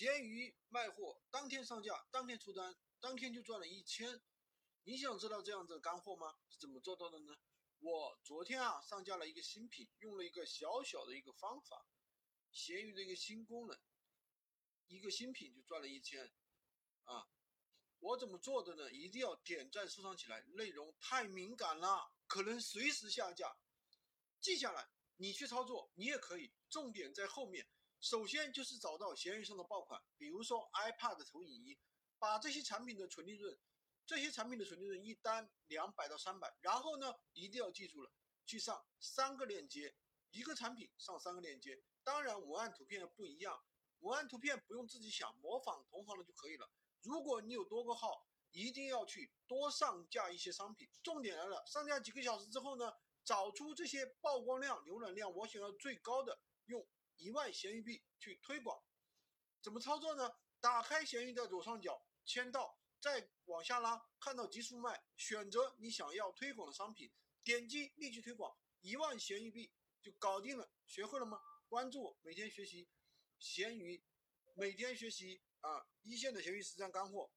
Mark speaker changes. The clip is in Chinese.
Speaker 1: 闲鱼卖货，当天上架，当天出单，当天就赚了一千。你想知道这样子的干货吗？是怎么做到的呢？我昨天啊上架了一个新品，用了一个小小的一个方法，闲鱼的一个新功能，一个新品就赚了一千啊！我怎么做的呢？一定要点赞收藏起来，内容太敏感了，可能随时下架，记下来，你去操作，你也可以。重点在后面。首先就是找到闲鱼上的爆款，比如说 iPad 投影仪，把这些产品的纯利润，这些产品的纯利润一单两百到三百，然后呢一定要记住了，去上三个链接，一个产品上三个链接，当然文案图片不一样，文案图片不用自己想，模仿同行的就可以了。如果你有多个号，一定要去多上架一些商品。重点来了，上架几个小时之后呢，找出这些曝光量、浏览量我想要最高的，用。一万闲鱼币去推广，怎么操作呢？打开闲鱼的左上角签到，再往下拉，看到极速卖，选择你想要推广的商品，点击立即推广，一万闲鱼币就搞定了。学会了吗？关注我，每天学习闲鱼，每天学习啊一线的闲鱼实战干货。